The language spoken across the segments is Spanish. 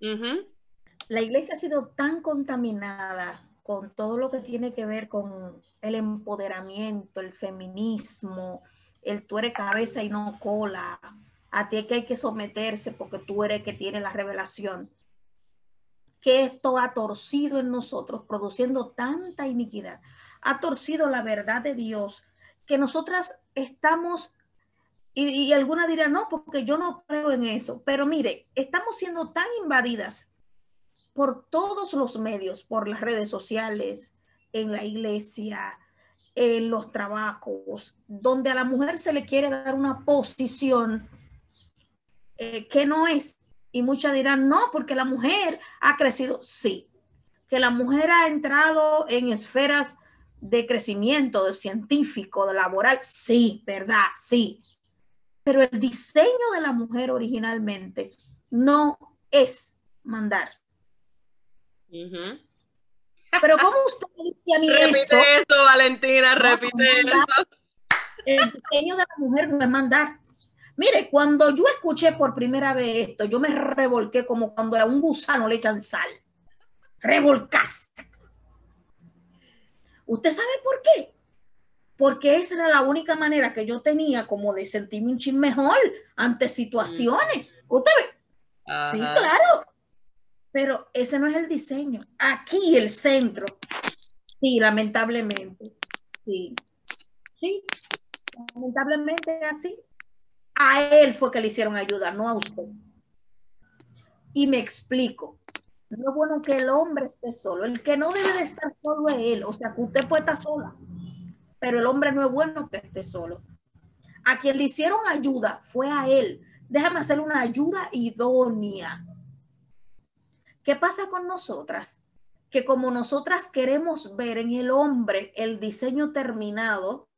La iglesia ha sido tan contaminada con todo lo que tiene que ver con el empoderamiento, el feminismo, el tú eres cabeza y no cola, a ti que hay que someterse porque tú eres que tiene la revelación, que esto ha torcido en nosotros, produciendo tanta iniquidad, ha torcido la verdad de Dios, que nosotras estamos, y, y alguna dirá, no, porque yo no creo en eso, pero mire, estamos siendo tan invadidas por todos los medios, por las redes sociales, en la iglesia, en los trabajos, donde a la mujer se le quiere dar una posición eh, que no es. Y muchas dirán, no, porque la mujer ha crecido. Sí, que la mujer ha entrado en esferas de crecimiento, de científico, de laboral. Sí, verdad, sí. Pero el diseño de la mujer originalmente no es mandar. Pero ¿cómo usted dice a mí repite eso? Valentina, repite eso. El diseño de la mujer no es mandar. Mire, cuando yo escuché por primera vez esto, yo me revolqué como cuando a un gusano le echan sal. Revolcaste. ¿Usted sabe por qué? Porque esa era la única manera que yo tenía como de sentirme un chin mejor ante situaciones. ¿Usted ve? Sí, claro. Pero ese no es el diseño. Aquí el centro. Sí, lamentablemente. Sí. Sí. Lamentablemente así. A él fue que le hicieron ayuda, no a usted. Y me explico. No es bueno que el hombre esté solo. El que no debe de estar solo es él. O sea, que usted puede estar sola. Pero el hombre no es bueno que esté solo. A quien le hicieron ayuda fue a él. Déjame hacer una ayuda idónea ¿Qué pasa con nosotras? Que como nosotras queremos ver en el hombre el diseño terminado,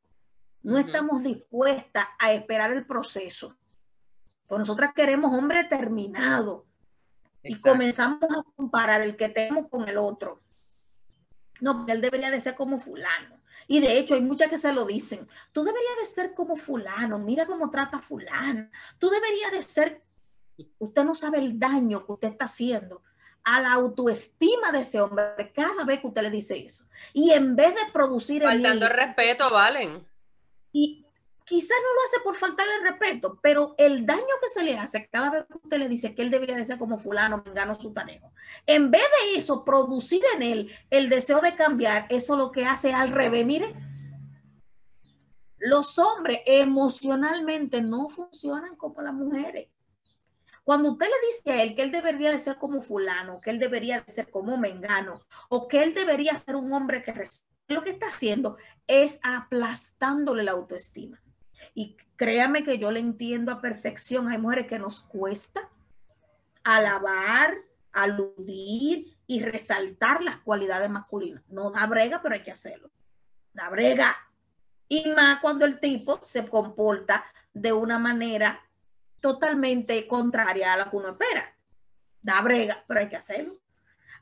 no estamos dispuestas a esperar el proceso. Pues nosotras queremos hombre terminado. Y comenzamos a comparar el que tenemos con el otro. No, él debería de ser como fulano. Y de hecho hay muchas que se lo dicen. Tú deberías de ser como fulano. Mira cómo trata fulano. Tú deberías de ser... Usted no sabe el daño que usted está haciendo a la autoestima de ese hombre cada vez que usted le dice eso. Y en vez de producir... Faltando el respeto, Valen. Y quizás no lo hace por faltarle respeto, pero el daño que se le hace cada vez que usted le dice que él debería de ser como fulano, mengano, sutanero. En vez de eso, producir en él el deseo de cambiar, eso lo que hace al revés. Mire, los hombres emocionalmente no funcionan como las mujeres. Cuando usted le dice a él que él debería de ser como fulano, que él debería de ser como mengano, o que él debería ser un hombre que lo que está haciendo es aplastándole la autoestima. Y créame que yo le entiendo a perfección. Hay mujeres que nos cuesta alabar, aludir y resaltar las cualidades masculinas. No da brega, pero hay que hacerlo. Da brega. Y más cuando el tipo se comporta de una manera totalmente contraria a la que uno espera. Da brega, pero hay que hacerlo.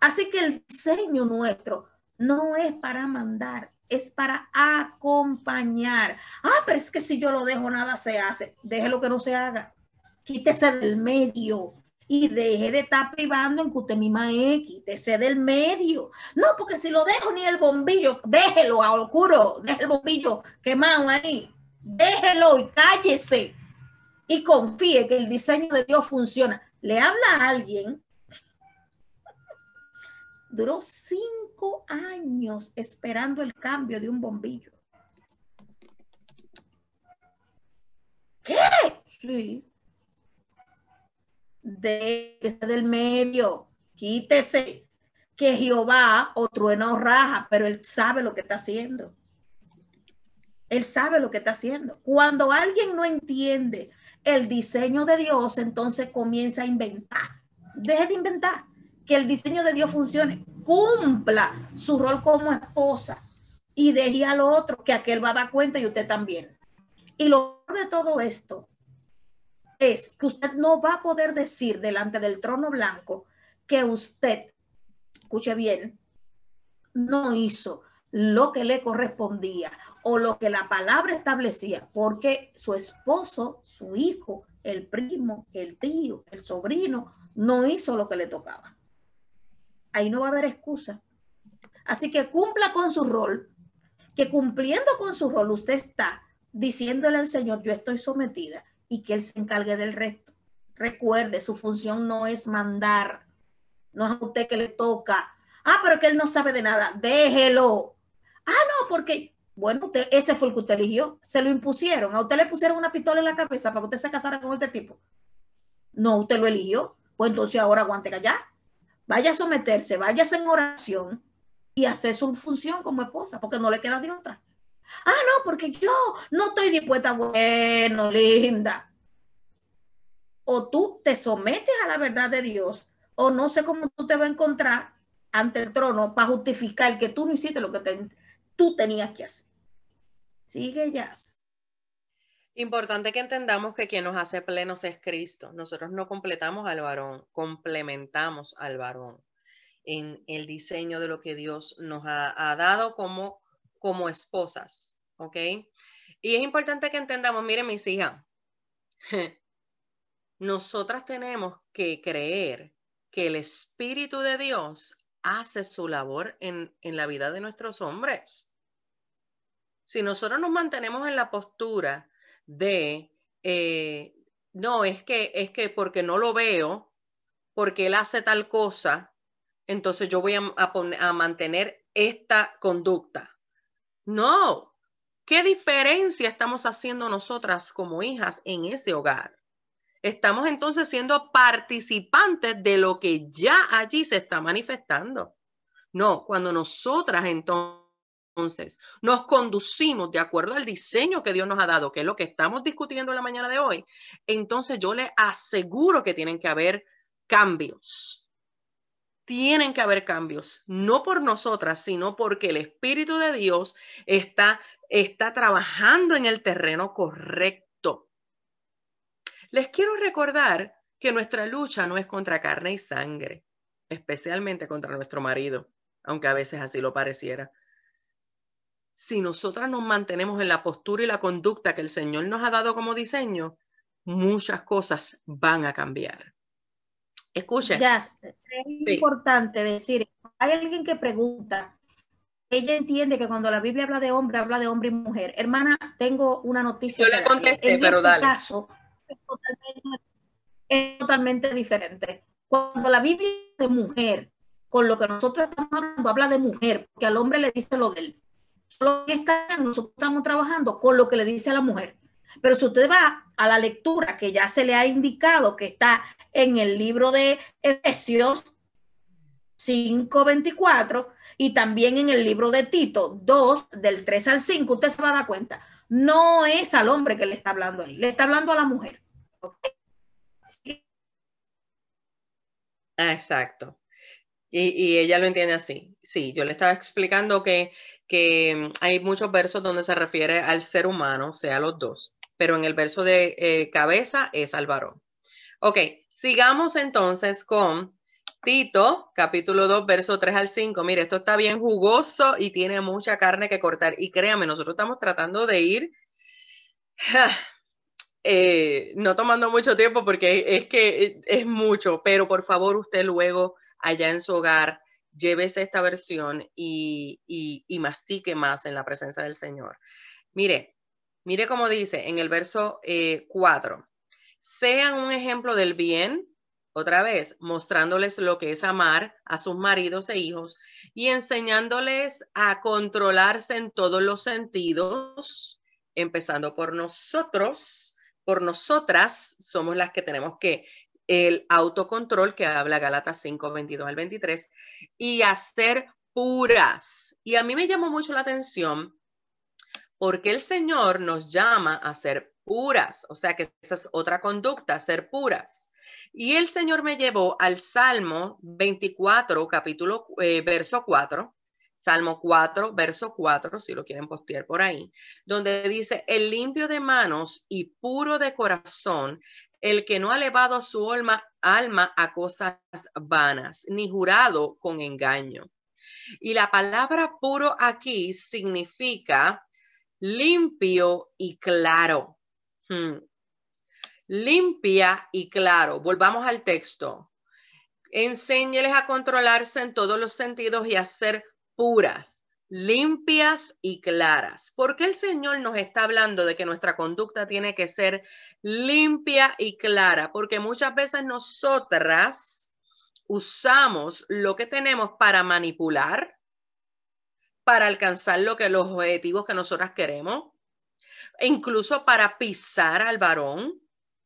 Así que el diseño nuestro no es para mandar, es para acompañar. Ah, pero es que si yo lo dejo, nada se hace. Deje lo que no se haga. Quítese del medio y deje de estar privando en que usted misma es. Quítese del medio. No, porque si lo dejo ni el bombillo, déjelo a oscuro, deje el bombillo quemado ahí. Déjelo y cállese y confíe que el diseño de Dios funciona. Le habla a alguien. Duró cinco años esperando el cambio de un bombillo. ¿Qué? Sí. Déjese del medio, quítese. Que Jehová o truena o raja, pero él sabe lo que está haciendo. Él sabe lo que está haciendo. Cuando alguien no entiende el diseño de Dios, entonces comienza a inventar. Deje de inventar. Que el diseño de Dios funcione. Cumpla su rol como esposa. Y deje al otro que aquel va a dar cuenta y usted también. Y lo de todo esto es que usted no va a poder decir delante del trono blanco que usted, escuche bien, no hizo lo que le correspondía o lo que la palabra establecía, porque su esposo, su hijo, el primo, el tío, el sobrino, no hizo lo que le tocaba. Ahí no va a haber excusa. Así que cumpla con su rol, que cumpliendo con su rol usted está diciéndole al Señor, yo estoy sometida y que Él se encargue del resto. Recuerde, su función no es mandar, no es a usted que le toca. Ah, pero que Él no sabe de nada, déjelo. Ah, no, porque, bueno, usted, ese fue el que usted eligió, se lo impusieron, a usted le pusieron una pistola en la cabeza para que usted se casara con ese tipo. No, usted lo eligió, pues entonces ahora aguante callar. Vaya a someterse, váyase en oración y hacer su función como esposa, porque no le queda de otra. Ah, no, porque yo no estoy dispuesta. Bueno, linda. O tú te sometes a la verdad de Dios, o no sé cómo tú te vas a encontrar ante el trono para justificar que tú no hiciste lo que tú tenías que hacer. Sigue ya. Importante que entendamos que quien nos hace plenos es Cristo. Nosotros no completamos al varón, complementamos al varón en el diseño de lo que Dios nos ha, dado como como esposas, ¿ok? Y es importante que entendamos, miren mis hijas, nosotras tenemos que creer que el Espíritu de Dios hace su labor en, la vida de nuestros hombres. Si nosotros nos mantenemos en la postura de, eh, no, es que, es que porque no lo veo, porque él hace tal cosa, entonces yo voy a, a mantener esta conducta. No. ¿Qué diferencia estamos haciendo nosotras como hijas en ese hogar? Estamos entonces siendo participantes de lo que ya allí se está manifestando. No, cuando nosotras entonces nos conducimos de acuerdo al diseño que Dios nos ha dado, que es lo que estamos discutiendo en la mañana de hoy, entonces yo le aseguro que tienen que haber cambios tienen que haber cambios, no por nosotras, sino porque el Espíritu de Dios está, está trabajando en el terreno correcto. Les quiero recordar que nuestra lucha no es contra carne y sangre, especialmente contra nuestro marido, aunque a veces así lo pareciera. Si nosotras nos mantenemos en la postura y la conducta que el Señor nos ha dado como diseño, muchas cosas van a cambiar. Escuchen. Es importante decir, hay alguien que pregunta, ella entiende que cuando la Biblia habla de hombre, habla de hombre y mujer. Hermana, tengo una noticia. Yo le contesté, en pero este caso es totalmente, es totalmente diferente. Cuando la Biblia de mujer, con lo que nosotros estamos hablando, habla de mujer, porque al hombre le dice lo de él. Solo que nosotros estamos trabajando con lo que le dice a la mujer. Pero si usted va a la lectura que ya se le ha indicado que está en el libro de Efesios 5:24 y también en el libro de Tito 2 del 3 al 5, usted se va a dar cuenta, no es al hombre que le está hablando ahí, le está hablando a la mujer. Exacto. Y, y, ella lo entiende así. Sí, yo le estaba explicando que, que hay muchos versos donde se refiere al ser humano, sea los dos pero en el verso de eh, cabeza es al varón. Ok, sigamos entonces con Tito, capítulo 2, verso 3 al 5. Mire, esto está bien jugoso y tiene mucha carne que cortar. Y créame, nosotros estamos tratando de ir eh, no tomando mucho tiempo porque es que es mucho, pero por favor usted luego allá en su hogar llévese esta versión y, y mastique más en la presencia del Señor. Mire, Mire cómo dice en el verso 4, eh, sean un ejemplo del bien, otra vez, mostrándoles lo que es amar a sus maridos e hijos y enseñándoles a controlarse en todos los sentidos, empezando por nosotros, por nosotras somos las que tenemos que el autocontrol que habla Galatas 5, 22 al 23 y hacer puras. Y a mí me llamó mucho la atención porque el Señor nos llama a ser puras, o sea que esa es otra conducta, ser puras. Y el Señor me llevó al Salmo 24, capítulo, eh, verso 4, Salmo 4, verso 4, si lo quieren postear por ahí, donde dice, el limpio de manos y puro de corazón, el que no ha elevado su alma, a cosas vanas, ni jurado con engaño. Y la palabra puro aquí significa limpio y claro. Hmm. Limpia y claro. Volvamos al texto. Enséñeles a controlarse en todos los sentidos y a ser puras, limpias y claras. ¿Por qué el Señor nos está hablando de que nuestra conducta tiene que ser limpia y clara? Porque muchas veces nosotras usamos lo que tenemos para manipular, para alcanzar lo que los objetivos que nosotras queremos, e incluso para pisar al varón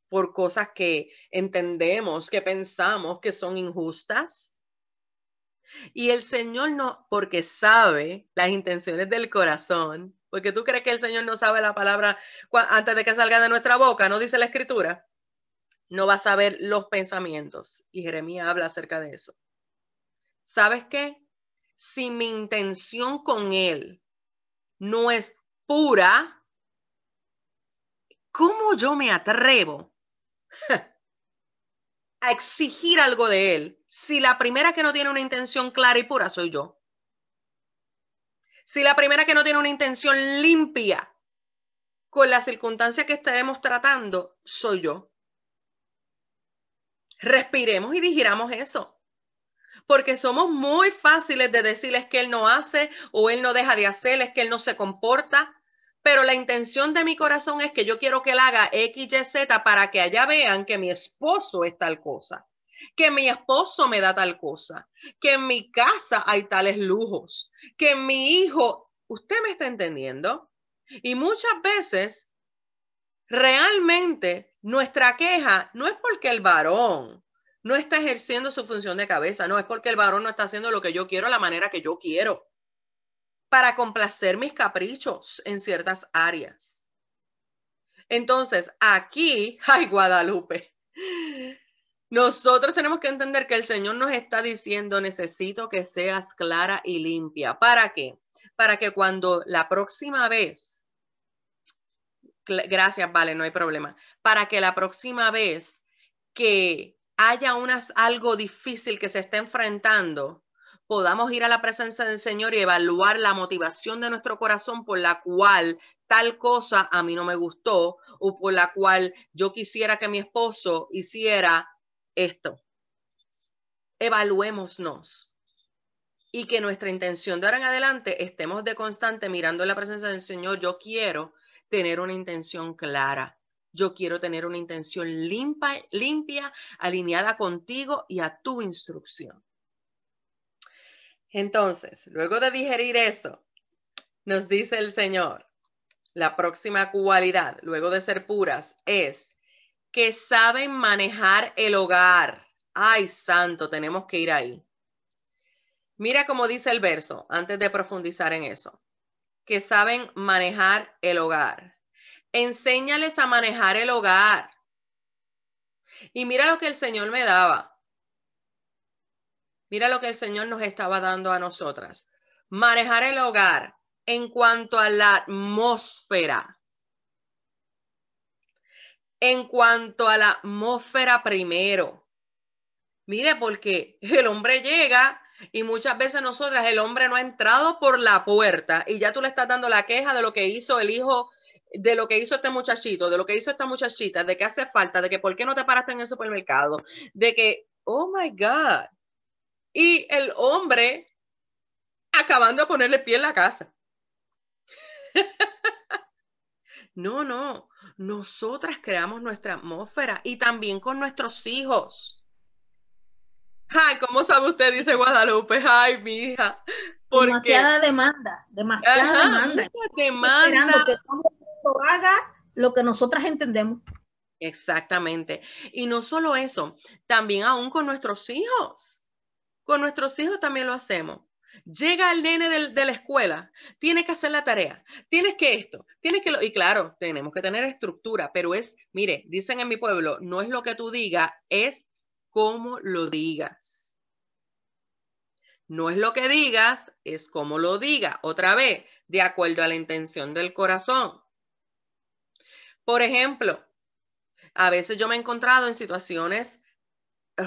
por cosas que entendemos, que pensamos que son injustas. Y el Señor no, porque sabe las intenciones del corazón, porque tú crees que el Señor no sabe la palabra antes de que salga de nuestra boca, no dice la escritura, no va a saber los pensamientos. Y Jeremías habla acerca de eso. ¿Sabes qué? Si mi intención con Él no es pura, ¿cómo yo me atrevo a exigir algo de él si la primera que no tiene una intención clara y pura soy yo? Si la primera que no tiene una intención limpia con la circunstancia que estemos tratando soy yo. Respiremos y digiramos eso. Porque somos muy fáciles de decirles que él no hace o él no deja de hacer, es que él no se comporta pero la intención de mi corazón es que yo quiero que él haga X, Y, Z para que allá vean que mi esposo es tal cosa, que mi esposo me da tal cosa, que en mi casa hay tales lujos, que mi hijo, usted me está entendiendo. Y muchas veces, realmente, nuestra queja no es porque el varón no está ejerciendo su función de cabeza, no es porque el varón no está haciendo lo que yo quiero, la manera que yo quiero para complacer mis caprichos en ciertas áreas. Entonces, aquí, ay Guadalupe, nosotros tenemos que entender que el Señor nos está diciendo, necesito que seas clara y limpia. ¿Para qué? Para que cuando la próxima vez, gracias, vale, no hay problema, para que la próxima vez que haya algo difícil que se esté enfrentando, podamos ir a la presencia del Señor y evaluar la motivación de nuestro corazón por la cual tal cosa a mí no me gustó o por la cual yo quisiera que mi esposo hiciera esto. Evaluémonos y que nuestra intención de ahora en adelante estemos de constante mirando la presencia del Señor. Yo quiero tener una intención clara. Yo quiero tener una intención limpia, limpia, alineada contigo y a tu instrucción. Entonces, luego de digerir eso, nos dice el Señor, la próxima cualidad, luego de ser puras, es que saben manejar el hogar. Ay, santo, tenemos que ir ahí. Mira cómo dice el verso, antes de profundizar en eso, que saben manejar el hogar. Enséñales a manejar el hogar. Y mira lo que el Señor me daba. Mira lo que el Señor nos estaba dando a nosotras. Manejar el hogar en cuanto a la atmósfera. En cuanto a la atmósfera primero. Mire, porque el hombre llega y muchas veces nosotras, el hombre no ha entrado por la puerta y ya tú le estás dando la queja de lo que hizo el hijo, de lo que hizo este muchachito, de lo que hizo esta muchachita, de que hace falta, de que por qué no te paraste en el supermercado, de que, oh my God, y el hombre acabando de ponerle pie en la casa. no, no, nosotras creamos nuestra atmósfera y también con nuestros hijos. Ay, ¿cómo sabe usted? Dice Guadalupe. Ay, mi hija. Demasiada demanda, demasiada demanda. demanda. Esperando que todo el mundo haga lo que nosotras entendemos. Exactamente. Y no solo eso, también aún con nuestros hijos. Con nuestros hijos también lo hacemos. Llega el nene de, la escuela, tiene que hacer la tarea, tienes que esto, tienes que lo, y claro, tenemos que tener estructura, pero es, mire, dicen en mi pueblo, no es lo que tú digas, es cómo lo digas. No es lo que digas, es cómo lo diga. Otra vez, de acuerdo a la intención del corazón. Por ejemplo, a veces yo me he encontrado en situaciones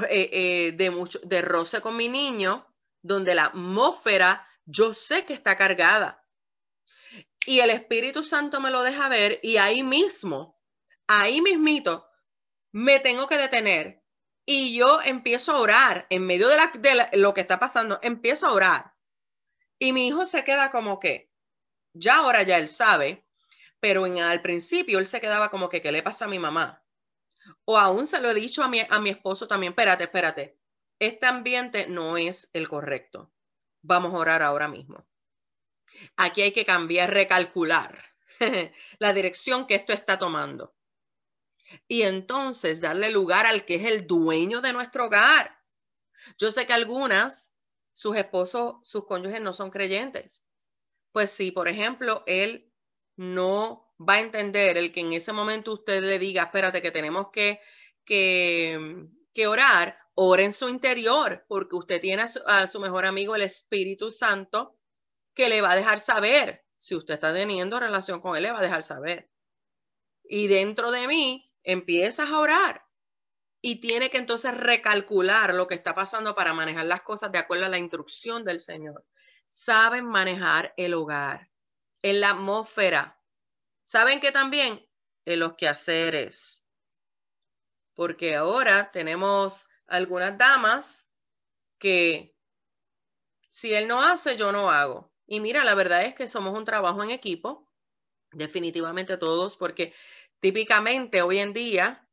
eh, eh, de, mucho, de roce con mi niño, donde la atmósfera yo sé que está cargada. Y el Espíritu Santo me lo deja ver y ahí mismo, ahí mismito, me tengo que detener Y yo empiezo a orar en medio de, de lo que está pasando, empiezo a orar. Y mi hijo se queda como que, ya ahora ya él sabe, pero en, al principio él se quedaba como que, ¿qué le pasa a mi mamá? O aún se lo he dicho a mi, a mi esposo también, espérate, espérate, este ambiente no es el correcto. Vamos a orar ahora mismo. Aquí hay que cambiar, recalcular la dirección que esto está tomando. Y entonces darle lugar al que es el dueño de nuestro hogar. Yo sé que algunas, sus esposos, sus cónyuges no son creyentes. Pues si, por ejemplo, él no va a entender el que en ese momento usted le diga, espérate, que tenemos que, que, que orar, ore en su interior, porque usted tiene a su, mejor amigo, el Espíritu Santo, que le va a dejar saber. Si usted está teniendo relación con él, le va a dejar saber. Y dentro de mí, empiezas a orar y tiene que entonces recalcular lo que está pasando para manejar las cosas de acuerdo a la instrucción del Señor. Saben manejar el hogar, en la atmósfera. Saben que también en los quehaceres. Porque ahora tenemos algunas damas que si él no hace, yo no hago. Y mira, la verdad es que somos un trabajo en equipo, definitivamente todos, porque típicamente hoy en día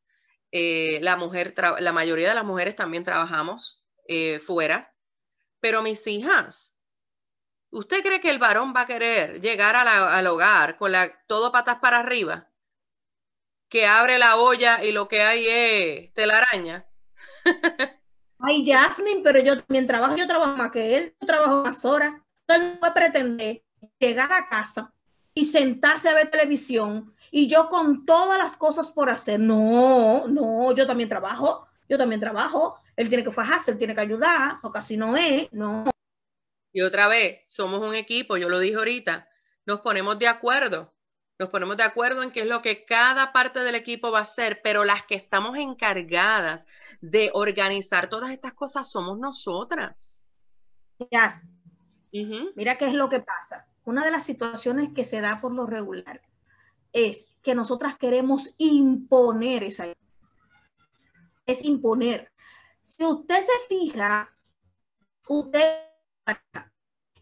eh, la mujer, la mayoría de las mujeres también trabajamos eh, fuera, pero mis hijas, ¿usted cree que el varón va a querer llegar al hogar con la, todo patas para arriba? Que abre la olla y lo que hay es telaraña. Ay, Jasmine, pero yo también trabajo, yo trabajo más que él, yo trabajo más horas. Entonces no puede pretender llegar a casa y sentarse a ver televisión y yo con todas las cosas por hacer. No, no, yo también trabajo, yo también trabajo. Él tiene que fajarse, él tiene que ayudar, o casi no es, no. Y otra vez, somos un equipo, yo lo dije ahorita, nos ponemos de acuerdo nos ponemos de acuerdo en qué es lo que cada parte del equipo va a hacer, pero las que estamos encargadas de organizar todas estas cosas somos nosotras. Mira qué es lo que pasa. Una de las situaciones que se da por lo regular es que nosotras queremos imponer esa. Es imponer. Si usted se fija, usted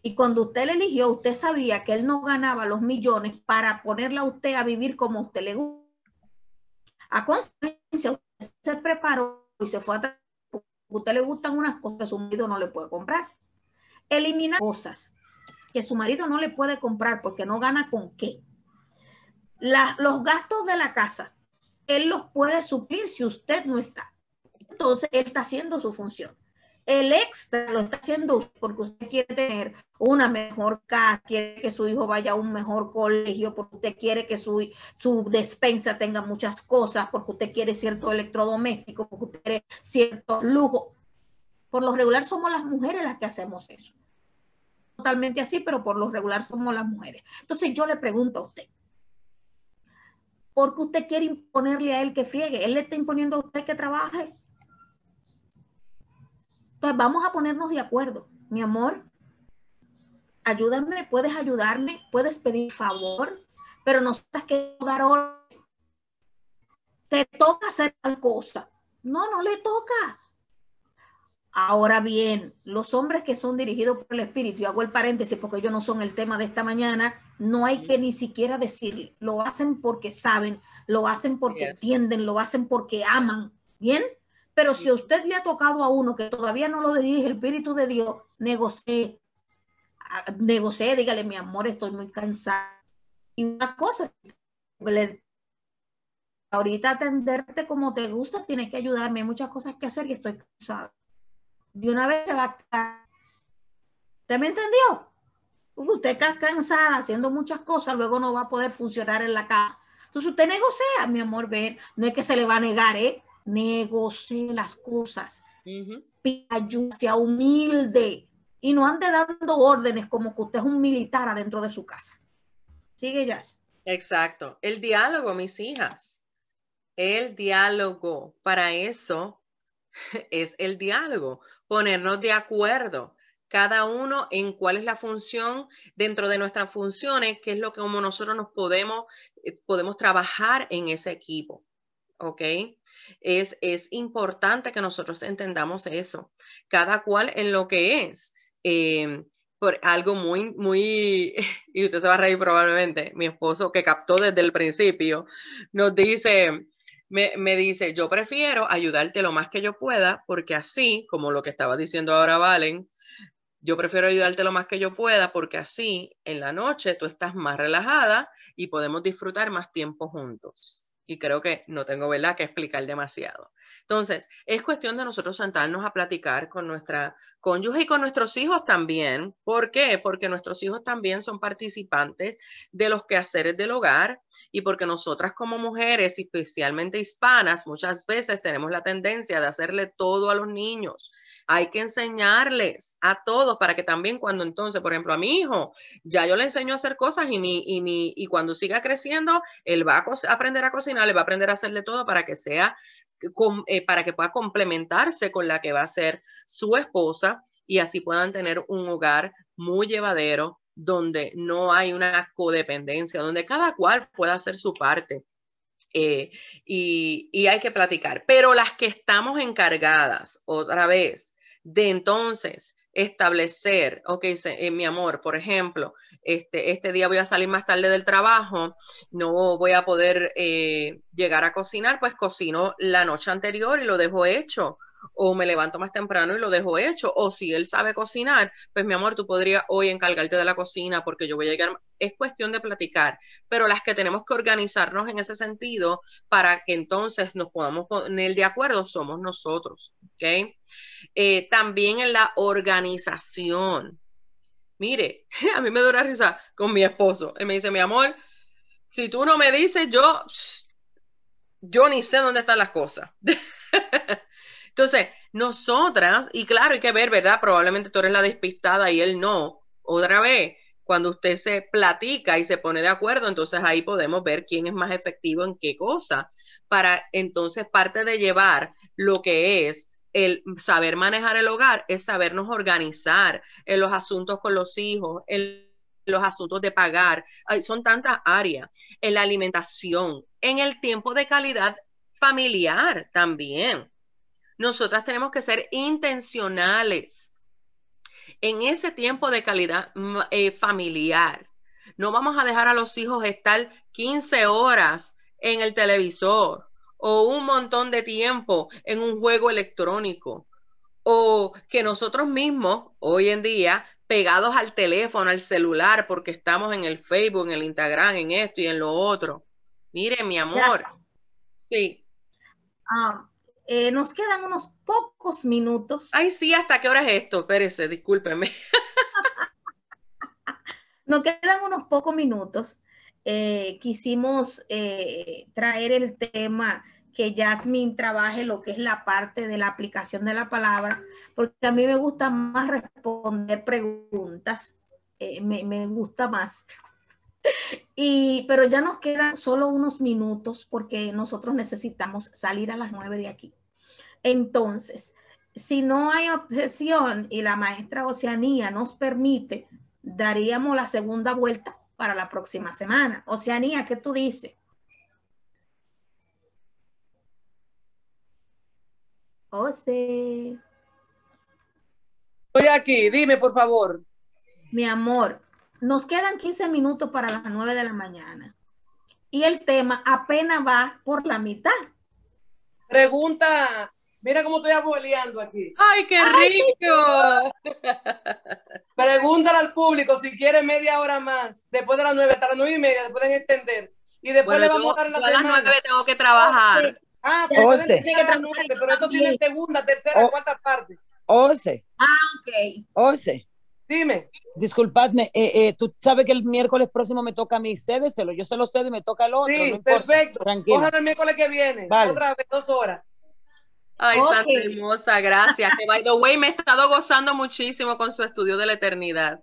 y cuando usted le eligió, usted sabía que él no ganaba los millones para ponerla a usted a vivir como usted le gusta. A consecuencia, usted se preparó y se fue a a usted le gustan unas cosas que su marido no le puede comprar. Elimina cosas que su marido no le puede comprar porque no gana con qué. los gastos de la casa, él los puede suplir si usted no está. Entonces, él está haciendo su función. El extra lo está haciendo porque usted quiere tener una mejor casa, quiere que su hijo vaya a un mejor colegio, porque usted quiere que su, su despensa tenga muchas cosas, porque usted quiere cierto electrodoméstico, porque usted quiere cierto lujo. Por lo regular somos las mujeres las que hacemos eso. Totalmente así, pero por lo regular somos las mujeres. Entonces yo le pregunto a usted, ¿por qué usted quiere imponerle a él que friegue? ¿Él le está imponiendo a usted que trabaje? Entonces vamos a ponernos de acuerdo. Mi amor, ayúdame, puedes ayudarme, puedes pedir favor, pero nosotras que dar órdenes. Te toca hacer tal cosa. No, no le toca. Ahora bien, los hombres que son dirigidos por el Espíritu, y hago el paréntesis porque ellos no son el tema de esta mañana, no hay que ni siquiera decirle, lo hacen porque saben, lo hacen porque entienden, lo hacen porque aman, ¿bien? Pero si a usted le ha tocado a uno que todavía no lo dirige el Espíritu de Dios, negocie. Ah, negocie, dígale, mi amor, estoy muy cansada. Y una cosa, ahorita atenderte como te gusta, tienes que ayudarme. Hay muchas cosas que hacer y estoy cansada. De una vez se va a... ¿Usted me entendió? Usted está cansada haciendo muchas cosas, luego no va a poder funcionar en la casa. Entonces usted negocia, mi amor, ven, no es que se le va a negar, ¿eh? Negocie las cosas, uh sea humilde y no ande dando órdenes como que usted es un militar adentro de su casa. Sigue, ya. Exacto. El diálogo, mis hijas. El diálogo. Para eso es el diálogo. Ponernos de acuerdo cada uno en cuál es la función dentro de nuestras funciones, qué es lo que como nosotros nos podemos, eh, podemos trabajar en ese equipo. ¿Ok? Es, es importante que nosotros entendamos eso, cada cual en lo que es. Eh, por algo muy, muy, y usted se va a reír probablemente, mi esposo que captó desde el principio, nos dice, me, me, dice, yo prefiero ayudarte lo más que yo pueda, porque así, como lo que estaba diciendo ahora Valen, yo prefiero ayudarte lo más que yo pueda, porque así en la noche tú estás más relajada y podemos disfrutar más tiempo juntos y creo que no tengo ¿verdad? que explicar demasiado. Entonces, es cuestión de nosotros sentarnos a platicar con nuestra cónyuge y con nuestros hijos también. ¿Por qué? Porque nuestros hijos también son participantes de los quehaceres del hogar y porque nosotras como mujeres, especialmente hispanas, muchas veces tenemos la tendencia de hacerle todo a los niños hay que enseñarles a todos para que también cuando entonces, por ejemplo, a mi hijo, ya yo le enseño a hacer cosas y, mi, y, mi, y cuando siga creciendo, él va a aprender a cocinar, le va a aprender a hacerle todo para que sea, eh, para que pueda complementarse con la que va a ser su esposa y así puedan tener un hogar muy llevadero donde no hay una codependencia, donde cada cual pueda hacer su parte. Eh, y, y, hay que platicar. Pero las que estamos encargadas, otra vez, de entonces establecer, ok, eh, mi amor, por ejemplo, este, este día voy a salir más tarde del trabajo, no voy a poder eh, llegar a cocinar, pues cocino la noche anterior y lo dejo hecho o me levanto más temprano y lo dejo hecho, o si él sabe cocinar, pues mi amor, tú podrías hoy encargarte de la cocina porque yo voy a llegar, es cuestión de platicar, pero las que tenemos que organizarnos en ese sentido para que entonces nos podamos poner de acuerdo somos nosotros, ¿ok? Eh, también en la organización. Mire, a mí me da risa con mi esposo. Él me dice, mi amor, si tú no me dices, yo, yo ni sé dónde están las cosas. Entonces, nosotras, y claro, hay que ver, ¿verdad? Probablemente tú eres la despistada y él no. Otra vez, cuando usted se platica y se pone de acuerdo, entonces ahí podemos ver quién es más efectivo en qué cosa, para entonces parte de llevar lo que es el saber manejar el hogar, es sabernos organizar en los asuntos con los hijos, en los asuntos de pagar, son tantas áreas, en la alimentación, en el tiempo de calidad familiar también nosotras tenemos que ser intencionales en ese tiempo de calidad mm, eh, familiar. No vamos a dejar a los hijos estar 15 horas en el televisor o un montón de tiempo en un juego electrónico o que nosotros mismos hoy en día pegados al teléfono, al celular, porque estamos en el Facebook, en el Instagram, en esto y en lo otro. Mire, mi amor. Sí. Ah, eh, nos quedan unos pocos minutos. Ay, sí, ¿hasta qué hora es esto? Espérese, discúlpeme. nos quedan unos pocos minutos. Eh, quisimos eh, traer el tema que Jasmine trabaje lo que es la parte de la aplicación de la palabra, porque a mí me gusta más responder preguntas, me, me, gusta más. Y, pero ya nos quedan solo unos minutos porque nosotros necesitamos salir a las nueve de aquí. Entonces, si no hay objeción y la maestra Oceanía nos permite, daríamos la segunda vuelta para la próxima semana. Oceanía, ¿qué tú dices? José. Estoy aquí, dime por favor. Mi amor, nos quedan 15 minutos para las 9 de la mañana. Y el tema apenas va por la mitad. Pregunta Mira cómo estoy abueleando aquí. ¡Ay, qué rico! Pregúntale al público si quiere media hora más, después de las nueve, hasta las nueve y media, se pueden extender. Y después le vamos a dar la semana. A las nueve tengo que trabajar. Ah, pues pueden a las nueve, pero esto tiene segunda, tercera, cuarta parte. Ose. Ah, ok. Ose. Dime. Disculpadme, eh, eh, tú sabes que el miércoles próximo me toca a mí, cédeselo, yo se lo cedo y me toca el otro. Sí, perfecto. Tranquilo. el miércoles que viene, otra vez, dos horas. Ay, Santa hermosa, gracias. Que by the way, me he estado gozando muchísimo con su estudio de la eternidad.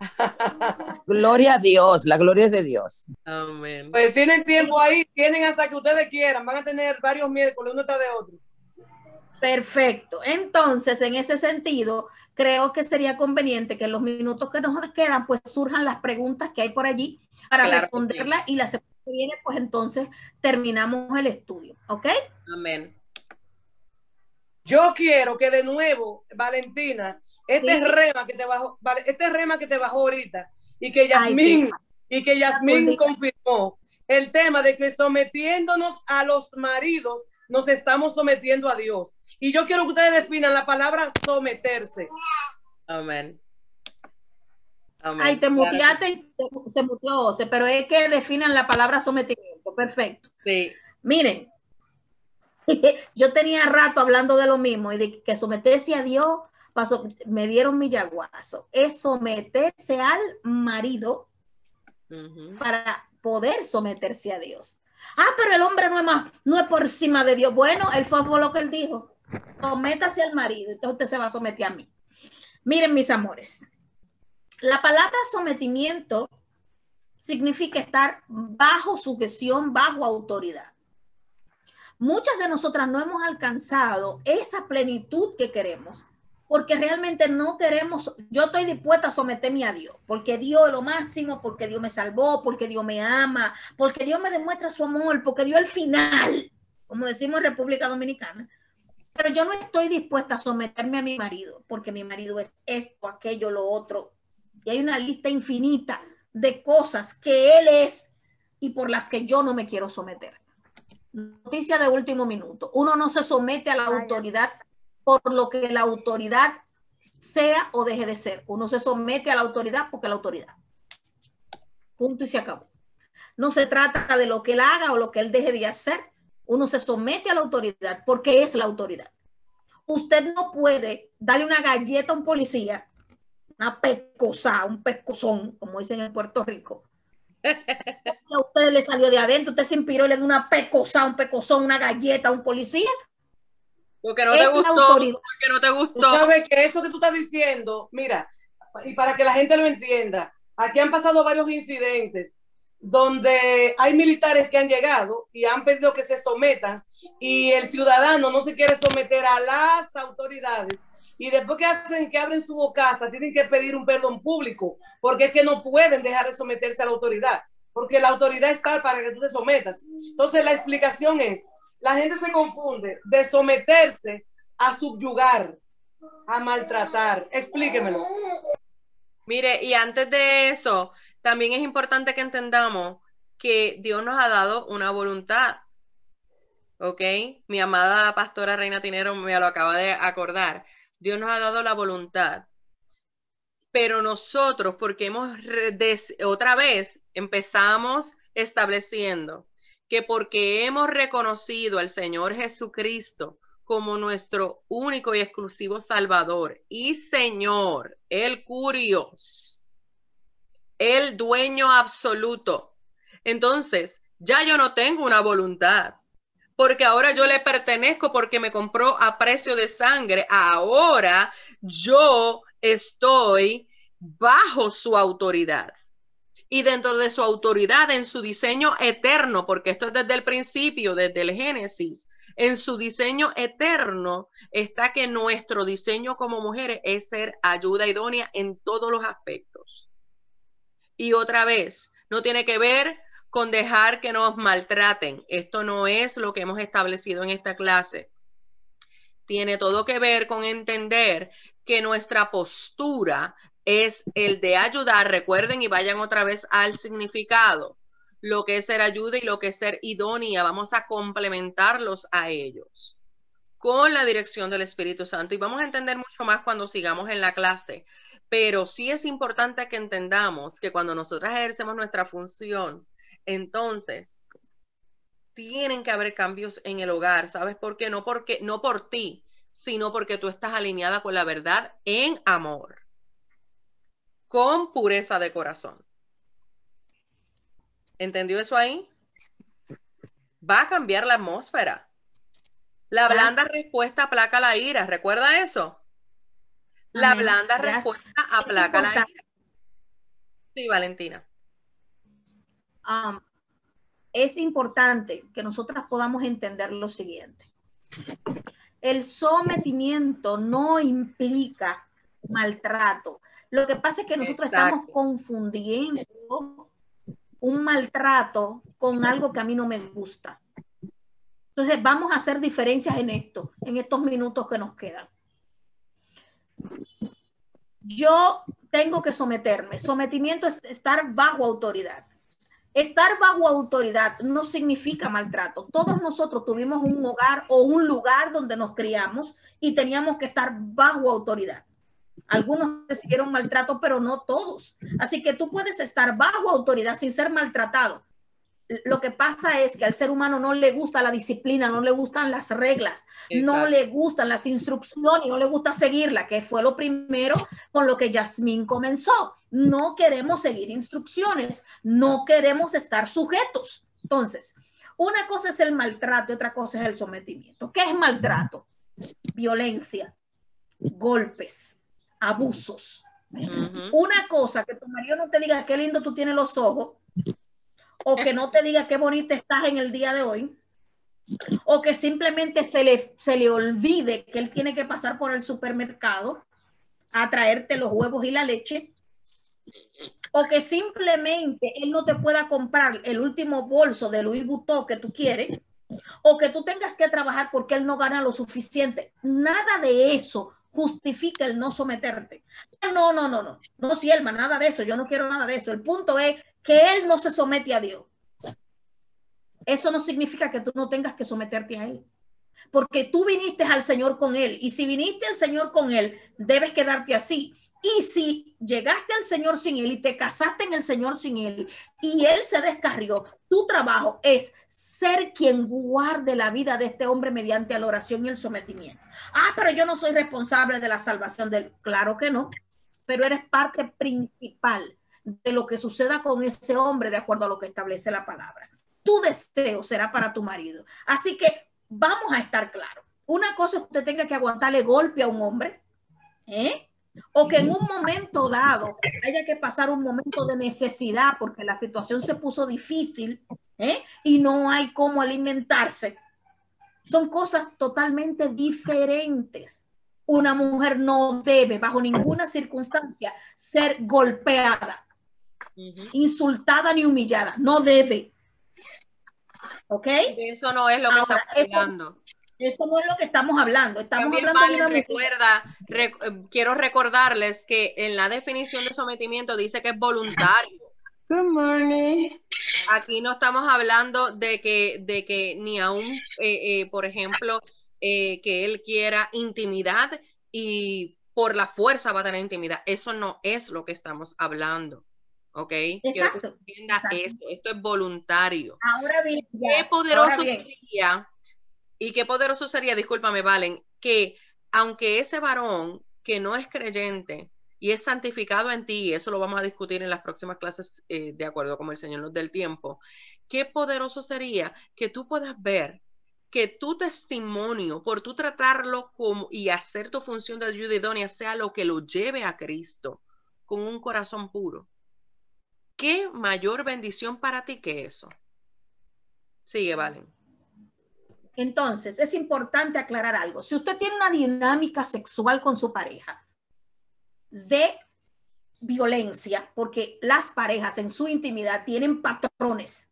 gloria a Dios, la gloria es de Dios. Amén. Pues tienen tiempo ahí, tienen hasta que ustedes quieran, van a tener varios miércoles uno tras de otro. Perfecto. Entonces, en ese sentido, creo que sería conveniente que en los minutos que nos quedan, pues surjan las preguntas que hay por allí para responderlas y las que viene, pues entonces terminamos el estudio, ¿ok? Amén. Yo quiero que de nuevo, Valentina, este rema que te bajó, este rema que te bajó ahorita y que Yasmín y que Yasmín confirmó el tema de que sometiéndonos a los maridos nos estamos sometiendo a Dios. Y yo quiero que ustedes definan la palabra someterse. Amén. Ay, te muteaste y se muteó, pero es que definan la palabra sometimiento. Perfecto. Sí. Miren, yo tenía rato hablando de lo mismo y de que someterse a Dios, pasó, me dieron mi yaguazo. Es someterse al marido para poder someterse a Dios. Ah, pero el hombre no es más, no es por encima de Dios. Bueno, él fue, lo que él dijo. Sométase al marido, entonces usted se va a someter a mí. Miren, mis amores, la palabra sometimiento significa estar bajo sujeción, bajo autoridad. Muchas de nosotras no hemos alcanzado esa plenitud que queremos porque realmente no queremos, yo estoy dispuesta a someterme a Dios, porque Dios es lo máximo, porque Dios me salvó, porque Dios me ama, porque Dios me demuestra su amor, porque Dios el final, como decimos en República Dominicana. Pero yo no estoy dispuesta a someterme a mi marido, porque mi marido es esto, aquello, lo otro. Y hay una lista infinita de cosas que él es y por las que yo no me quiero someter. Noticia de último minuto. Uno no se somete a la autoridad por lo que la autoridad sea o deje de ser. Uno se somete a la autoridad porque la autoridad. Punto y se acabó. No se trata de lo que él haga o lo que él deje de hacer. Uno se somete a la autoridad porque es la autoridad. Usted no puede darle una galleta a un policía, una pescosa, un pescozón, como dicen en Puerto Rico. A usted le salió de adentro, usted se inspiró y le dio una pecosa, un pecozón, una galleta a un policía. Porque no te gustó. Porque no te gustó. sabes que eso que tú estás diciendo, mira, y para que la gente lo entienda, aquí han pasado varios incidentes donde hay militares que han llegado y han pedido que se sometan y el ciudadano no se quiere someter a las autoridades y después que hacen que abren su bocaza tienen que pedir un perdón público porque es que no pueden dejar de someterse a la autoridad porque la autoridad está para que tú te sometas. Entonces la explicación es, la gente se confunde de someterse a subyugar, a maltratar. Explíquemelo. Mire, y antes de eso, también es importante que entendamos que Dios nos ha dado una voluntad. ¿Ok? Mi amada pastora Reina Tinero me lo acaba de acordar. Dios nos ha dado la voluntad. Pero nosotros, porque hemos otra vez empezamos estableciendo que porque hemos reconocido al Señor Jesucristo como nuestro único y exclusivo Salvador y Señor, el Curios, el dueño absoluto, entonces ya yo no tengo una voluntad, porque ahora yo le pertenezco porque me compró a precio de sangre. Ahora yo estoy bajo su autoridad y dentro de su autoridad, en su diseño eterno, porque esto es desde el principio, desde el Génesis, en su diseño eterno está que nuestro diseño como mujeres es ser ayuda idónea en todos los aspectos. Y otra vez, no tiene que ver con dejar que nos maltraten. Esto no es lo que hemos establecido en esta clase. Tiene todo que ver con entender que nuestra postura es el de ayudar. Recuerden y vayan otra vez al significado. Lo que es ser ayuda y lo que es ser idónea. Vamos a complementarlos a ellos con la dirección del Espíritu Santo. Y vamos a entender mucho más cuando sigamos en la clase. Pero sí es importante que entendamos que cuando nosotras ejercemos nuestra función, entonces tienen que haber cambios en el hogar. ¿Sabes por qué? No porque no por ti, sino porque tú estás alineada con la verdad en amor con pureza de corazón. ¿Entendió eso ahí? Va a cambiar la atmósfera. La blanda respuesta aplaca la ira. ¿Recuerda eso? La blanda respuesta aplaca la ira. Sí, Valentina. Um, es importante que nosotras podamos entender lo siguiente. El sometimiento no implica maltrato. Lo que pasa es que nosotros estamos confundiendo un maltrato con algo que a mí no me gusta. Entonces, vamos a hacer diferencias en esto, en estos minutos que nos quedan. Yo tengo que someterme. Sometimiento es estar bajo autoridad. Estar bajo autoridad no significa maltrato. Todos nosotros tuvimos un hogar o un lugar donde nos criamos y teníamos que estar bajo autoridad. Algunos recibieron maltrato, pero no todos. Así que tú puedes estar bajo autoridad sin ser maltratado. Lo que pasa es que al ser humano no le gusta la disciplina, no le gustan las reglas, no le gustan las instrucciones, no le gusta seguirla, que fue lo primero con lo que Yasmín comenzó. No queremos seguir instrucciones, no queremos estar sujetos. Entonces, una cosa es el maltrato y otra cosa es el sometimiento. ¿Qué es maltrato? Violencia, golpes, abusos. Una cosa que tu marido no te diga qué lindo tú tienes los ojos, o que no te diga qué bonita estás en el día de hoy, o que simplemente se le, se le olvide que él tiene que pasar por el supermercado a traerte los huevos y la leche, o que simplemente él no te pueda comprar el último bolso de Louis Vuitton que tú quieres, o que tú tengas que trabajar porque él no gana lo suficiente. Nada de eso justifica el no someterte. No, no, no, no, no, Sielma, nada de eso, yo no quiero nada de eso. El punto es que él no se somete a Dios. Eso no significa que tú no tengas que someterte a él. Porque tú viniste al Señor con él y si viniste al Señor con él, debes quedarte así. Y si llegaste al Señor sin Él y te casaste en el Señor sin Él y Él se descarrió, tu trabajo es ser quien guarde la vida de este hombre mediante la oración y el sometimiento. Ah, pero yo no soy responsable de la salvación del... Claro que no, pero eres parte principal de lo que suceda con ese hombre de acuerdo a lo que establece la palabra. Tu deseo será para tu marido. Así que vamos a estar claros. Una cosa es que usted tenga que aguantarle golpe a un hombre, ¿eh? o que en un momento dado haya que pasar un momento de necesidad porque la situación se puso difícil ¿eh? y no hay cómo alimentarse. Son cosas totalmente diferentes. Una mujer no debe, bajo ninguna circunstancia, ser golpeada, insultada ni humillada. No debe. ¿Ok? Eso no es lo que estamos eso no es lo que estamos hablando. Estamos hablando de una recuerda, eh, quiero recordarles que en la definición de sometimiento dice que es voluntario. Good morning. Aquí no estamos hablando de que, de que ni aún, eh, eh, por ejemplo, que él quiera intimidad y por la fuerza va a tener intimidad. Eso no es lo que estamos hablando. ¿Ok? Exacto. Esto. esto es voluntario. Ahora bien, qué poderoso sería y qué poderoso sería, discúlpame, Valen, que aunque ese varón que no es creyente y es santificado en ti, y eso lo vamos a discutir en las próximas clases eh, de acuerdo como el Señor nos dé el tiempo, qué poderoso sería que tú puedas ver que tu testimonio, por tú tratarlo como y hacer tu función de ayuda idónea, sea lo que lo lleve a Cristo con un corazón puro. ¿Qué mayor bendición para ti que eso? Sigue, Valen. Entonces, es importante aclarar algo. Si usted tiene una dinámica sexual con su pareja de violencia, porque las parejas en su intimidad tienen patrones,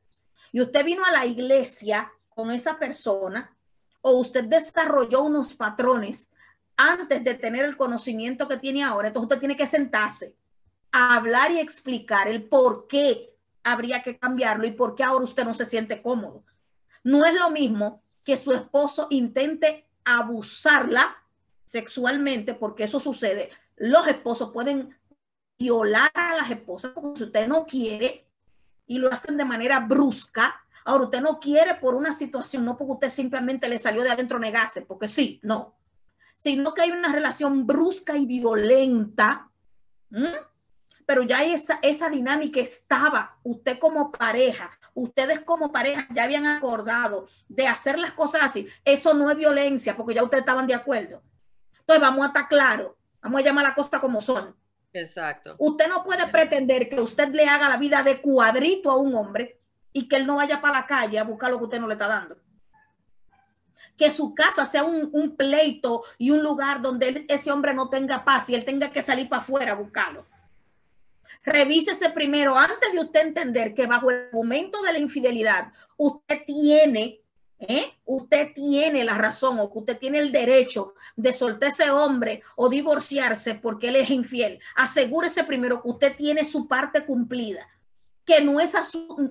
y usted vino a la iglesia con esa persona, o usted desarrolló unos patrones antes de tener el conocimiento que tiene ahora, entonces usted tiene que sentarse hablar y explicar el por qué habría que cambiarlo y por qué ahora usted no se siente cómodo. No es lo mismo que su esposo intente abusarla sexualmente, porque eso sucede. Los esposos pueden violar a las esposas porque si usted no quiere y lo hacen de manera brusca. Ahora, usted no quiere por una situación, no porque usted simplemente le salió de adentro negarse, porque sí, no, sino que hay una relación brusca y violenta pero ya esa, esa dinámica estaba, usted como pareja, ustedes como pareja ya habían acordado de hacer las cosas así. Eso no es violencia, porque ya ustedes estaban de acuerdo. Entonces vamos a estar claros, vamos a llamar la cosa como son. Exacto. Usted no puede pretender que usted le haga la vida de cuadrito a un hombre y que él no vaya para la calle a buscar lo que usted no le está dando. Que su casa sea un, un pleito y un lugar donde ese hombre no tenga paz y él tenga que salir para afuera a buscarlo Revísese primero antes de usted entender que bajo el momento de la infidelidad usted tiene, ¿eh? usted tiene la razón o que usted tiene el derecho de soltar ese hombre o divorciarse porque él es infiel. Asegúrese primero que usted tiene su parte cumplida, que no es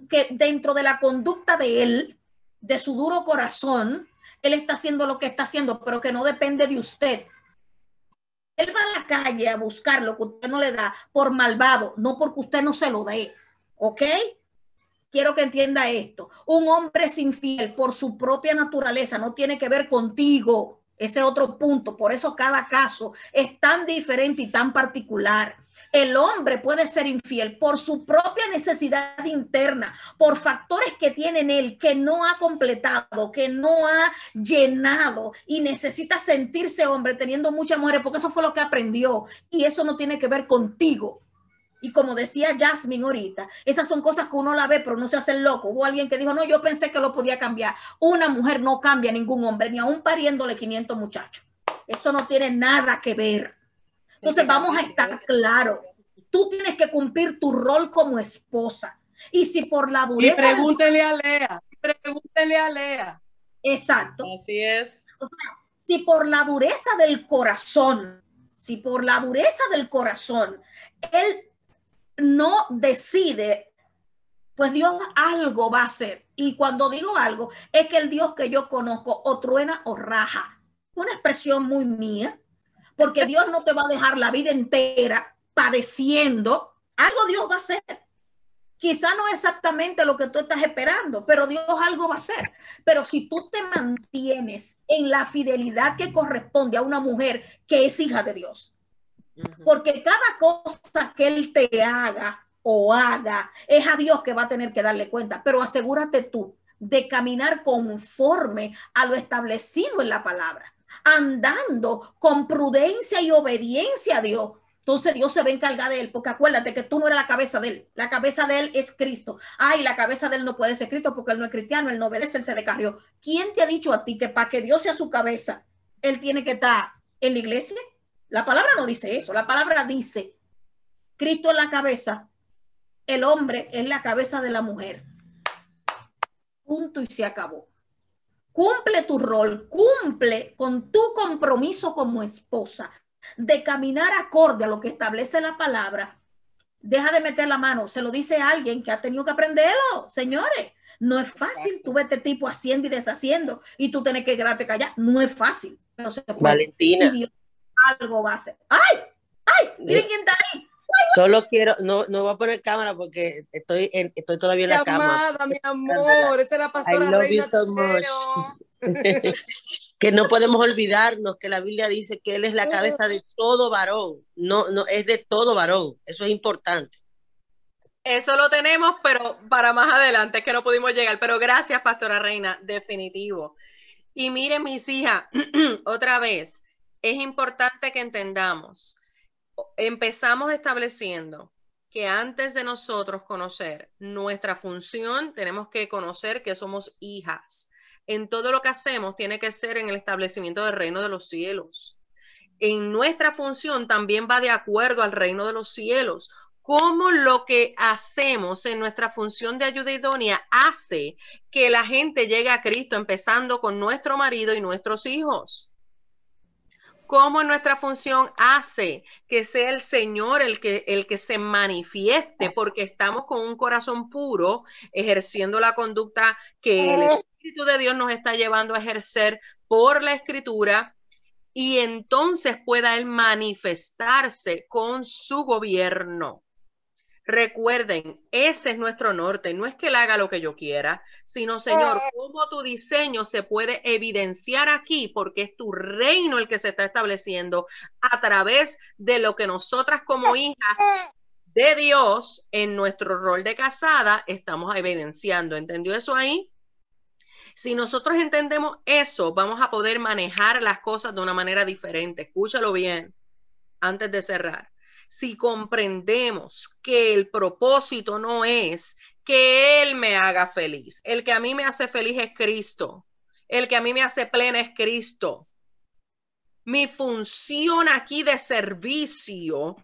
que dentro de la conducta de él, de su duro corazón, él está haciendo lo que está haciendo, pero que no depende de usted él va a la calle a buscar lo que usted no le da por malvado, no porque usted no se lo dé. ¿Ok? Quiero que entienda esto. Un hombre es infiel por su propia naturaleza, no tiene que ver contigo. Ese otro punto. Por eso cada caso es tan diferente y tan particular. El hombre puede ser infiel por su propia necesidad interna, por factores que tiene en él que no ha completado, que no ha llenado y necesita sentirse hombre teniendo muchas mujeres, porque eso fue lo que aprendió y eso no tiene que ver contigo. Y como decía Jasmine ahorita, esas son cosas que uno la ve, pero no se hace loco. Hubo alguien que dijo, no, yo pensé que lo podía cambiar. Una mujer no cambia a ningún hombre, ni aún pariéndole 500 muchachos. Eso no tiene nada que ver. Entonces vamos a estar claros. Tú tienes que cumplir tu rol como esposa. Y si por la dureza... Y pregúntele a Lea, pregúntele a Lea. Exacto. Así es. O sea, si por la dureza del corazón, si por la dureza del corazón, él no decide, pues Dios algo va a hacer. Y cuando digo algo, es que el Dios que yo conozco o truena o raja. Una expresión muy mía, porque Dios no te va a dejar la vida entera padeciendo. Algo Dios va a hacer. Quizá no exactamente lo que tú estás esperando, pero Dios algo va a hacer. Pero si tú te mantienes en la fidelidad que corresponde a una mujer que es hija de Dios, porque cada cosa que Él te haga o haga es a Dios que va a tener que darle cuenta, pero asegúrate tú de caminar conforme a lo establecido en la palabra andando con prudencia y obediencia a Dios, entonces Dios se va a encargar de él, porque acuérdate que tú no eres la cabeza de él, la cabeza de él es Cristo. Ay, la cabeza de él no puede ser Cristo porque él no es cristiano, él no obedece, él se decarrió. ¿Quién te ha dicho a ti que para que Dios sea su cabeza, él tiene que estar en la iglesia? La palabra no dice eso, la palabra dice, Cristo es la cabeza, el hombre es la cabeza de la mujer. Punto y se acabó. Cumple tu rol, cumple con tu compromiso como esposa de caminar acorde a lo que establece la palabra. Deja de meter la mano, se lo dice alguien que ha tenido que aprenderlo, señores. No es fácil, tú ves este tipo haciendo y deshaciendo y tú tienes que quedarte callado. No es fácil. No Valentina. Algo va a hacer. ¡Ay! ¡Ay! quién está ahí? Solo quiero, no, no voy a poner cámara porque estoy, en, estoy todavía en la Llamada, cama. mi amor, esa es la pastora I love Reina you so much. que no podemos olvidarnos que la Biblia dice que Él es la cabeza de todo varón. No, no, es de todo varón. Eso es importante. Eso lo tenemos, pero para más adelante, que no pudimos llegar. Pero gracias, Pastora Reina, definitivo. Y miren, mis hijas, otra vez, es importante que entendamos empezamos estableciendo que antes de nosotros conocer nuestra función, tenemos que conocer que somos hijas. En todo lo que hacemos tiene que ser en el establecimiento del reino de los cielos. En nuestra función también va de acuerdo al reino de los cielos. Cómo lo que hacemos en nuestra función de ayuda idónea hace que la gente llegue a Cristo, empezando con nuestro marido y nuestros hijos cómo nuestra función hace que sea el Señor el que, el que se manifieste, porque estamos con un corazón puro, ejerciendo la conducta que el Espíritu de Dios nos está llevando a ejercer por la Escritura, y entonces pueda Él manifestarse con su gobierno. Recuerden, ese es nuestro norte. No es que él haga lo que yo quiera, sino, Señor, eh. cómo tu diseño se puede evidenciar aquí, porque es tu reino el que se está estableciendo a través de lo que nosotras como hijas de Dios en nuestro rol de casada estamos evidenciando. ¿Entendió eso ahí? Si nosotros entendemos eso, vamos a poder manejar las cosas de una manera diferente. Escúchalo bien antes de cerrar si comprendemos que el propósito no es que Él me haga feliz, el que a mí me hace feliz es Cristo, el que a mí me hace plena es Cristo. Mi función aquí de servicio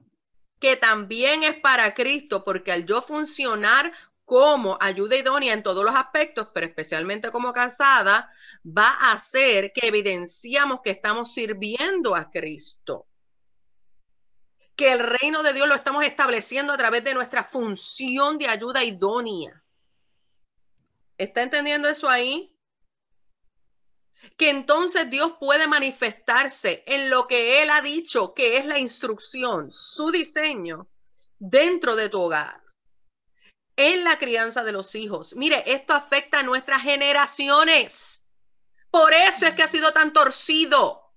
que también es para Cristo, porque al yo funcionar como ayuda idónea en todos los aspectos, pero especialmente como casada, va a hacer que evidenciamos que estamos sirviendo a Cristo. Que el reino de Dios lo estamos estableciendo a través de nuestra función de ayuda idónea. ¿Está entendiendo eso ahí? Que entonces Dios puede manifestarse en lo que Él ha dicho, que es la instrucción, su diseño, dentro de tu hogar en la crianza de los hijos. Mire, esto afecta a nuestras generaciones. Por eso es que ha sido tan torcido.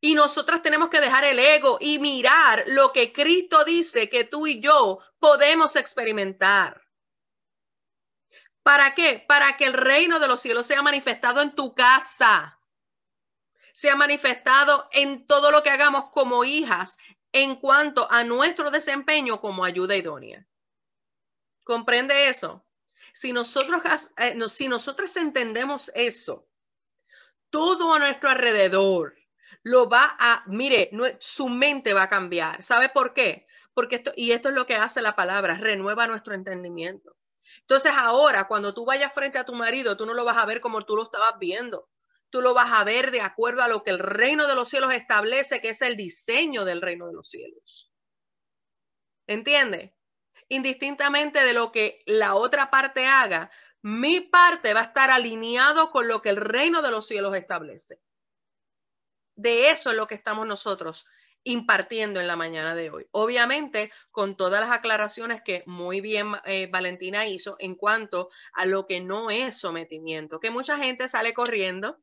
Y nosotras tenemos que dejar el ego y mirar lo que Cristo dice que tú y yo podemos experimentar. ¿Para qué? Para que el reino de los cielos sea manifestado en tu casa, sea manifestado en todo lo que hagamos como hijas en cuanto a nuestro desempeño como ayuda idónea. ¿Comprende eso? Si nosotros, eh, si nosotros entendemos eso, todo a nuestro alrededor lo va a, mire, su mente va a cambiar. ¿Sabe por qué? Porque esto, y esto es lo que hace la palabra, renueva nuestro entendimiento. Entonces ahora, cuando tú vayas frente a tu marido, tú no lo vas a ver como tú lo estabas viendo. Tú lo vas a ver de acuerdo a lo que el reino de los cielos establece, que es el diseño del reino de los cielos. ¿Entiende? indistintamente de lo que la otra parte haga, mi parte va a estar alineado con lo que el reino de los cielos establece. De eso es lo que estamos nosotros impartiendo en la mañana de hoy. Obviamente, con todas las aclaraciones que muy bien eh, Valentina hizo en cuanto a lo que no es sometimiento, que mucha gente sale corriendo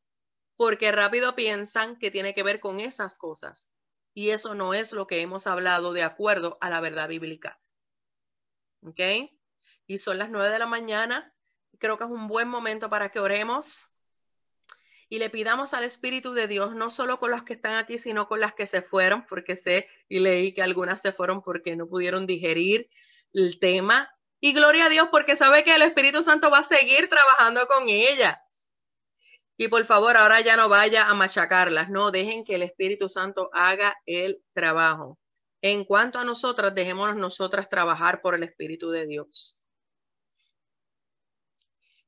porque rápido piensan que tiene que ver con esas cosas. Y eso no es lo que hemos hablado de acuerdo a la verdad bíblica. ¿Ok? Y son las nueve de la mañana. Creo que es un buen momento para que oremos y le pidamos al Espíritu de Dios, no solo con las que están aquí, sino con las que se fueron, porque sé y leí que algunas se fueron porque no pudieron digerir el tema. Y gloria a Dios porque sabe que el Espíritu Santo va a seguir trabajando con ellas. Y por favor, ahora ya no vaya a machacarlas, no, dejen que el Espíritu Santo haga el trabajo. En cuanto a nosotras, dejémonos nosotras trabajar por el Espíritu de Dios.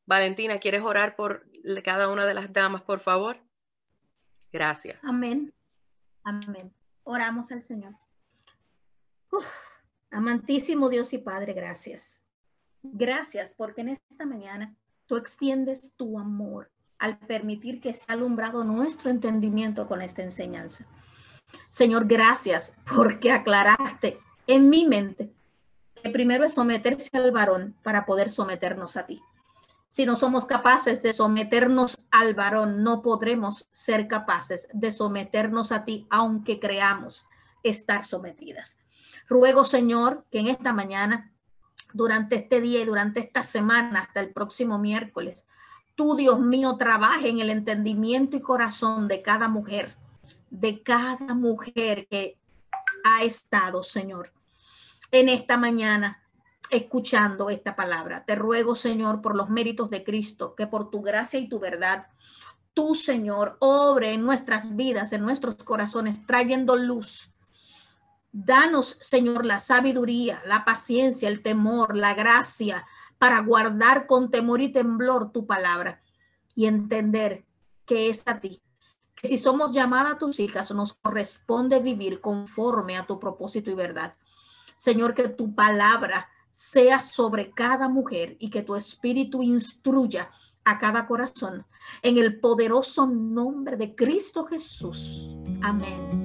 Valentina, ¿quieres orar por cada una de las damas, por favor? Gracias. Amén. Amén. Oramos al Señor. amantísimo Dios y Padre, gracias. Gracias porque en esta mañana tú extiendes tu amor al permitir que sea alumbrado nuestro entendimiento con esta enseñanza. Señor, gracias porque aclaraste en mi mente que primero es someterse al varón para poder someternos a ti. Si no somos capaces de someternos al varón, no podremos ser capaces de someternos a ti, aunque creamos estar sometidas. Ruego, Señor, que en esta mañana, durante este día y durante esta semana, hasta el próximo miércoles, tú, Dios mío, trabaje en el entendimiento y corazón de cada mujer de cada mujer que ha estado, Señor, en esta mañana escuchando esta palabra. Te ruego, Señor, por los méritos de Cristo, que por tu gracia y tu verdad, tú, Señor, obre en nuestras vidas, en nuestros corazones, trayendo luz. Danos, Señor, la sabiduría, la paciencia, el temor, la gracia para guardar con temor y temblor tu palabra y entender que es a ti que si somos llamadas tus hijas, nos corresponde vivir conforme a tu propósito y verdad. Señor, que tu palabra sea sobre cada mujer y que tu espíritu instruya a cada corazón. En el poderoso nombre de Cristo Jesús. Amén.